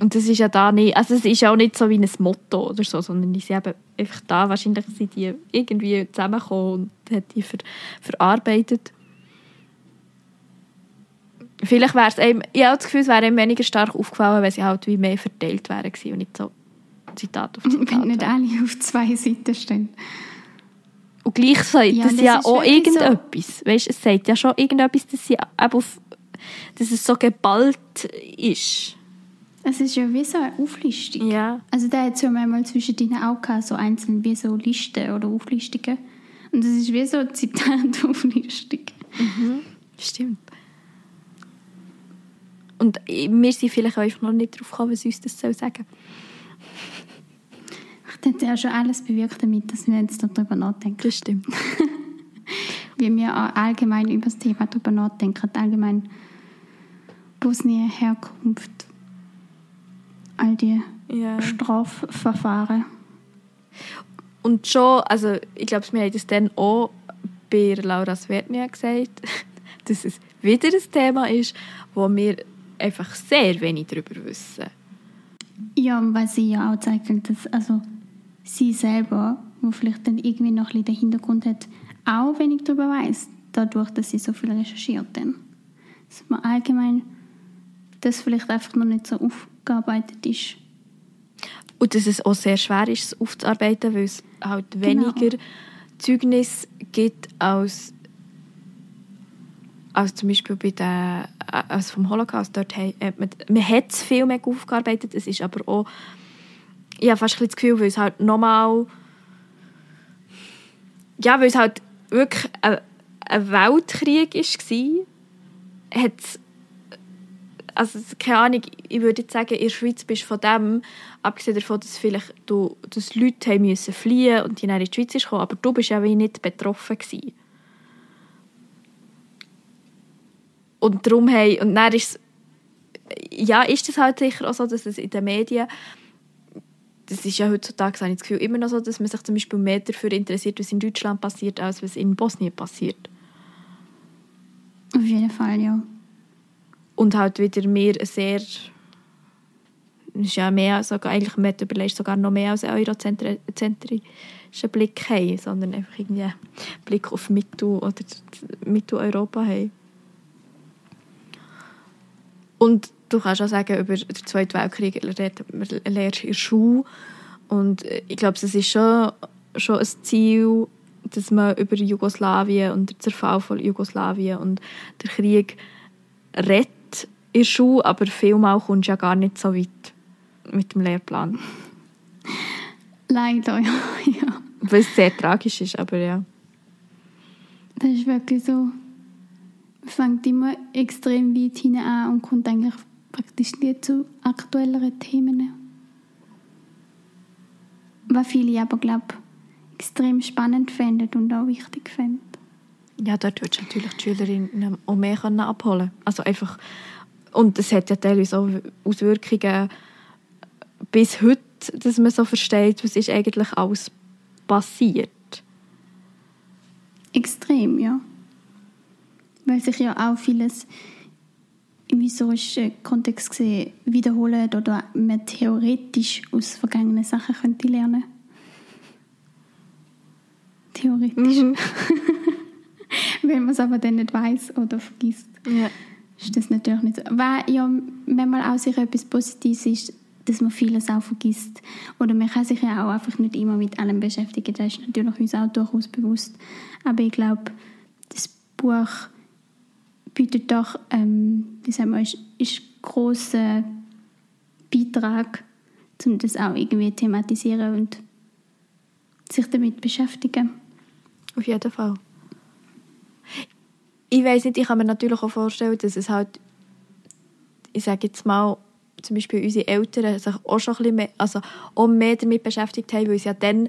Und das ist ja da nicht, also es ist auch nicht so wie ein Motto oder so, sondern die sind eben einfach da, wahrscheinlich sind die irgendwie zusammengekommen und hat die ver, verarbeitet. Vielleicht wäre es einem, ich habe das Gefühl, es wäre einem weniger stark aufgefallen, wenn sie halt wie mehr verteilt wären und nicht so Zitat auf Zitat. Wenn nicht alle auf zwei Seiten stehen. Und gleich sagt Ja, das das ja auch wirklich so. irgendetwas. Weißt, es sagt ja schon irgendetwas, dass, sie auf, dass es so geballt ist. Es ist ja wie so eine Auflistung. Ja. Also da hat es ja manchmal zwischen denen auch gehabt, so einzeln wie so Listen oder Auflistungen. Und das ist wie so eine Zitatauflistung. Stimmt. Und wir sind vielleicht einfach noch nicht darauf gekommen, was uns das soll sagen Das hat ja schon alles bewirkt damit, dass wir jetzt darüber nachdenken. Das stimmt. Wie wir allgemein über das Thema darüber nachdenken. Allgemein Bosnien, Herkunft, all die Ja. Strafverfahren. Und schon, also ich glaube, wir haben das dann auch bei Laura Svetnia gesagt, dass es wieder ein Thema ist, wo wir einfach sehr wenig darüber wissen. Ja, weil sie ja auch zeigt, dass also sie selber, wo vielleicht dann irgendwie noch ein bisschen den Hintergrund hat, auch wenig darüber weiß, dadurch, dass sie so viel recherchiert. Dann. Dass man allgemein das vielleicht einfach noch nicht so aufgearbeitet ist. Und dass es auch sehr schwer ist, es aufzuarbeiten, weil es halt Genau. weniger Zeugnis gibt als, als zum Beispiel bei der, als vom Holocaust. Dort hat man, man hat es viel mehr aufgearbeitet, es ist aber auch, ich habe fast das Gefühl, weil es halt nochmal ja, weil es halt wirklich ein, ein Weltkrieg war, hat also keine Ahnung, ich würde jetzt sagen, in der Schweiz bist du von dem, abgesehen davon, dass vielleicht du, dass Leute haben müssen fliehen und die in die Schweiz kommen, aber du bist ja nicht betroffen gewesen. Und darum haben, und dann ist ja, ist es halt sicher auch so, dass es in den Medien das ist ja heutzutage, habe ich das Gefühl, immer noch so, dass man sich zum Beispiel mehr dafür interessiert, was in Deutschland passiert, als was in Bosnien passiert. Auf jeden Fall, ja. Und halt wieder mehr sehr ist ja mehr, sogar, eigentlich man überlegt sogar noch mehr als eurozentrischen Blick haben, sondern einfach irgendwie einen Blick auf Mittel- oder Mitteleuropa haben. Und du kannst auch sagen, über den Zweiten Weltkrieg lernt man in der Schule. Und ich glaube, es ist schon, schon ein Ziel, dass man über Jugoslawien und den Zerfall von Jugoslawien und den Krieg redet in der Schule, aber vielmal kommst du ja gar nicht so weit mit dem Lehrplan. Leider, ja. ja. Was sehr tragisch ist, aber ja. Das ist wirklich so. Man fängt immer extrem weit hinein an und kommt eigentlich praktisch nie zu aktuelleren Themen. Was viele aber, glaube extrem spannend finden und auch wichtig finden. Ja, dort würdest du natürlich die Schülerinnen auch mehr abholen Also einfach, und das hat ja teilweise auch Auswirkungen bis heute, dass man so versteht, was ist eigentlich alles passiert. Extrem, ja. Weil sich ja auch vieles im historischen Kontext gesehen wiederholen oder man theoretisch aus vergangenen Sachen könnte lernen. Theoretisch. Mhm. Wenn man es aber dann nicht weiß oder vergisst, ja. ist das natürlich nicht so. Weil ja manchmal auch sicher etwas Positives ist, dass man vieles auch vergisst. Oder man kann sich ja auch einfach nicht immer mit allem beschäftigen. Das ist natürlich uns auch durchaus bewusst. Aber ich glaube, das Buch bietet doch, ähm, wie sagen wir, ist, ist großer Beitrag, um das auch irgendwie thematisieren und sich damit beschäftigen. Auf jeden Fall. Ich weiß nicht, ich kann mir natürlich auch vorstellen, dass es halt, ich sage jetzt mal, zum Beispiel unsere Eltern sich auch schon ein bisschen mehr, also auch mehr damit beschäftigt haben, weil sie ja dann,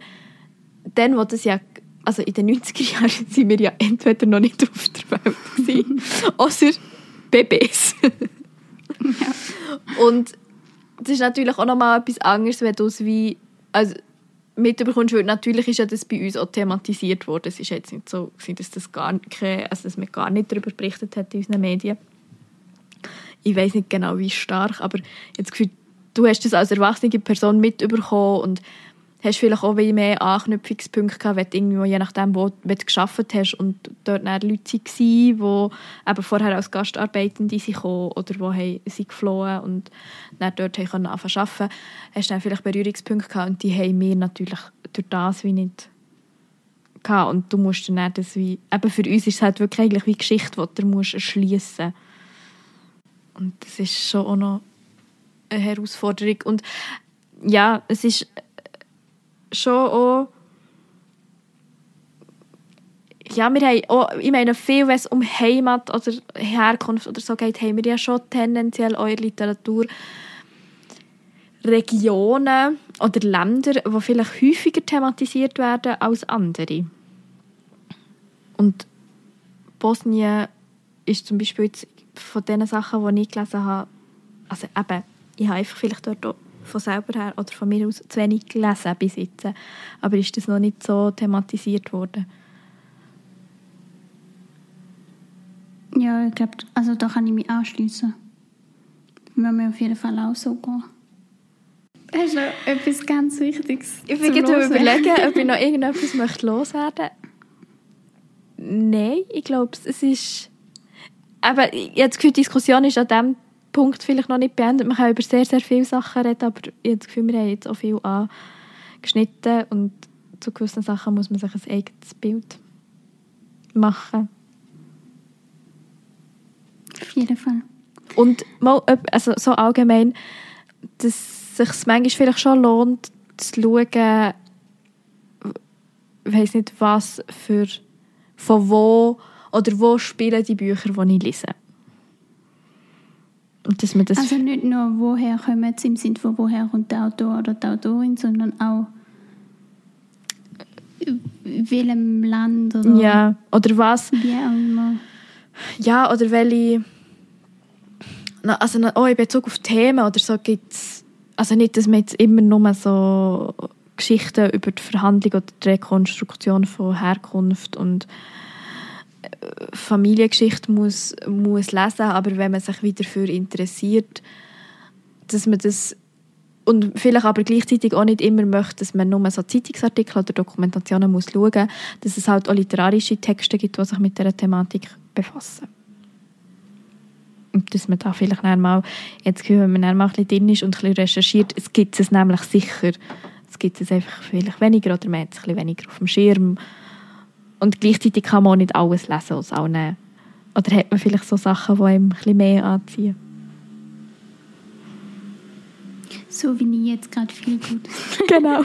dann wo das ja also in den 90er Jahren sind wir ja entweder noch nicht auf der Welt gewesen, oder Babys. ja. Und das ist natürlich auch nochmal etwas anderes, wenn du es wie, also mitbekommst, weil natürlich ist ja das bei uns auch thematisiert worden. Es ist jetzt nicht so, dass, das gar keine, also dass man gar nicht darüber berichtet hat in unseren Medien. Ich weiß nicht genau, wie stark, aber jetzt Gefühl, du hast das als erwachsene Person mitbekommen und hast vielleicht auch mehr Anknüpfungspunkte gehabt, wenn du irgendwo, je nachdem, wo du gearbeitet hast und dort Leute waren, die vorher als Gastarbeitende sind oder wo sie geflohen und dann dort haben anfangen arbeiten, hast du dann vielleicht Berührungspunkte gehabt und die haben wir natürlich durch das wie nicht gehabt. Und du musst dann das wie, eben für uns ist es halt wirklich eigentlich wie Geschichte, die du musst erschliessen. Und das ist schon auch noch eine Herausforderung. Und ja, es ist schon auch ja, wir haben auch, ich meine, viel, wenn es um Heimat oder Herkunft oder so geht, haben wir ja schon tendenziell auch in Literatur Regionen oder Länder, die vielleicht häufiger thematisiert werden als andere. Und Bosnien ist zum Beispiel von den Sachen, die ich gelesen habe, also eben, ich habe einfach vielleicht dort auch von selber her oder von mir aus zu wenig gelesen bis jetzt. Aber ist das noch nicht so thematisiert worden? Ja, ich glaube, also da kann ich mich anschließen. Wir müssen auf jeden Fall auch so gehen. Hast du noch etwas ganz Wichtiges? Ich bin gerade überlegen, ob ich noch irgendetwas möchte loswerden möchte. Nein, ich glaube, es ist... Aber jetzt die Diskussion ist an dem Punkt vielleicht noch nicht beendet. Man kann über sehr, sehr viele Sachen reden, aber ich habe das Gefühl, wir haben jetzt auch viel angeschnitten und zu gewissen Sachen muss man sich ein eigenes Bild machen. Auf jeden Fall. Und mal, also so allgemein, dass es sich manchmal vielleicht schon lohnt, zu schauen, weiß nicht was für von wo oder wo spielen die Bücher, die ich lese. Dass man das Also nicht nur, woher kommen sie im Sinne von, woher kommt der Autor oder die Autorin, sondern auch in welchem Land oder ja oder was immer. ja oder welche also auch in Bezug auf Themen oder so gibt's also nicht, dass man jetzt immer nur so Geschichten über die Verhandlung oder die Rekonstruktion von Herkunft und Familiengeschichte muss, muss lesen, aber wenn man sich wieder dafür interessiert, dass man das und vielleicht aber gleichzeitig auch nicht immer möchte, dass man nur so Zeitungsartikel oder Dokumentationen muss schauen muss, dass es halt auch literarische Texte gibt, die sich mit dieser Thematik befassen. Und dass man da vielleicht dann mal, jetzt wenn man dann mal ein drin ist und ein recherchiert, es gibt es nämlich sicher. Es gibt es einfach vielleicht weniger oder man hat es ein bisschen weniger auf dem Schirm. Und gleichzeitig kann man auch nicht alles lesen aus allen. Oder hat man vielleicht so Sachen, die einem ein bisschen mehr anziehen. So wie ich jetzt gerade viel gut. Genau.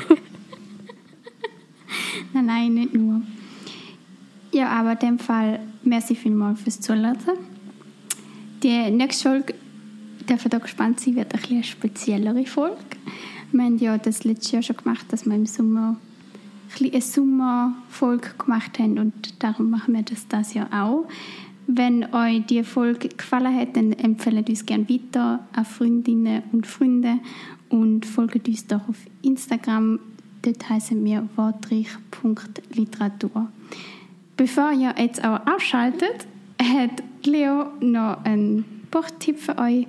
nein, nein, nicht nur. Ja, aber in dem Fall, merci vielmals fürs Zuhören. Die nächste Folge, dürfen da gespannt sein, wird ein bisschen eine speziellere Folge. Wir haben ja das letzte Jahr schon gemacht, dass wir im Sommer eine Sommerfolge gemacht haben und darum machen wir das das Jahr auch. Wenn euch die Folge gefallen hat, dann empfehlt uns gerne weiter an Freundinnen und Freunde und folgt uns doch auf Instagram. Dort heißen wir wortreich.literatur. Bevor ihr jetzt auch abschaltet, hat Leo noch einen Buchtipp für euch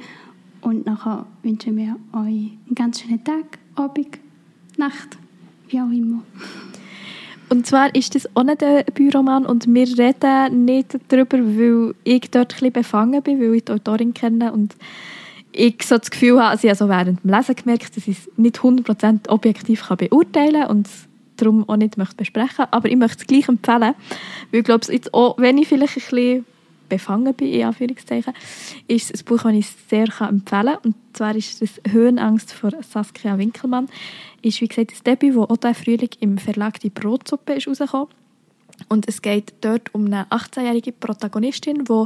und nachher wünschen wir euch einen ganz schönen Tag, Abend, Nacht, wie auch immer. Und zwar ist das nicht ein Büroman und wir reden nicht darüber, weil ich dort ein bisschen befangen bin, weil ich die Autorin kenne und ich so das Gefühl habe, also ich habe so während dem Lesen gemerkt, dass ich es nicht 100% objektiv beurteilen kann und es darum auch nicht möchte besprechen. Aber ich möchte es gleich empfehlen, weil ich glaube, jetzt auch, wenn ich vielleicht ein bisschen befangen bin, in Anführungszeichen, ist ein Buch, das ich sehr empfehlen kann. Und zwar ist es «Höhenangst» von Saskia Winkelmann. Ist, wie gesagt, das Debüt, das auch diesen Frühling im Verlag «Die Brotsuppe» ist rausgekommen. Und es geht dort um eine 18-jährige Protagonistin, die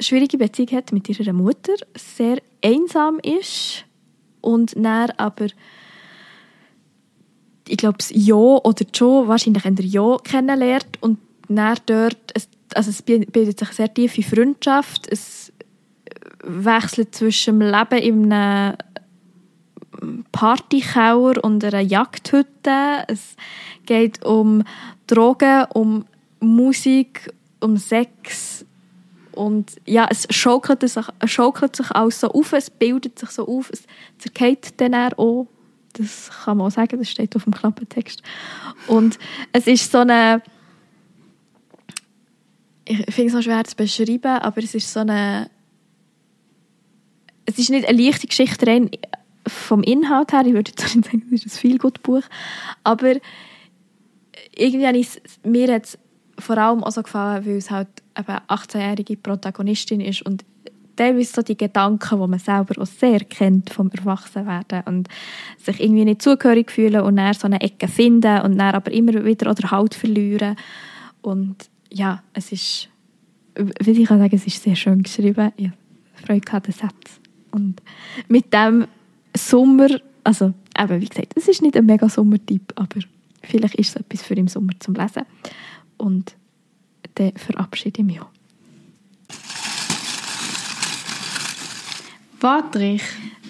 schwierige Beziehung hat mit ihrer Mutter, sehr einsam ist und dann aber ich glaube, das Jo oder Jo wahrscheinlich eher Jo kennenlernt und dann dort, es, also es bildet sich eine sehr tiefe Freundschaft, es wechselt zwischen dem Leben in einem Partykauer und einer Jagdhütte. Es geht um Drogen, um Musik, um Sex und ja, es schaukelt sich, schaukelt sich alles so auf, es bildet sich so auf, es zergeht dann auch. Das kann man auch sagen, das steht auf dem Klappentext. Und es ist so eine ich finde es noch schwer zu beschreiben, aber es ist so eine es ist nicht eine leichte Geschichte rein vom Inhalt her, ich würde nicht sagen, es ist ein viel gutes Buch, aber irgendwie ich es, mir hat es vor allem auch so gefallen, weil es halt eine 18-jährige Protagonistin ist und teilweise so die Gedanken, die man selber auch sehr kennt vom Erwachsenwerden und sich irgendwie nicht zugehörig fühlen und dann so eine Ecke finden und dann aber immer wieder oder Halt verlieren und ja, es ist, wie ich kann sagen, es ist sehr schön geschrieben. Ich habe Freude gehabt, den Satz. Und mit dem Sommer, also eben, wie gesagt, es ist nicht ein mega Sommertyp, aber vielleicht ist es etwas für im Sommer zum Lesen. Und dann verabschiede ich mich auch. Wortreich,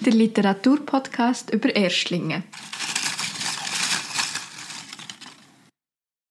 der Literaturpodcast über Erstlinge.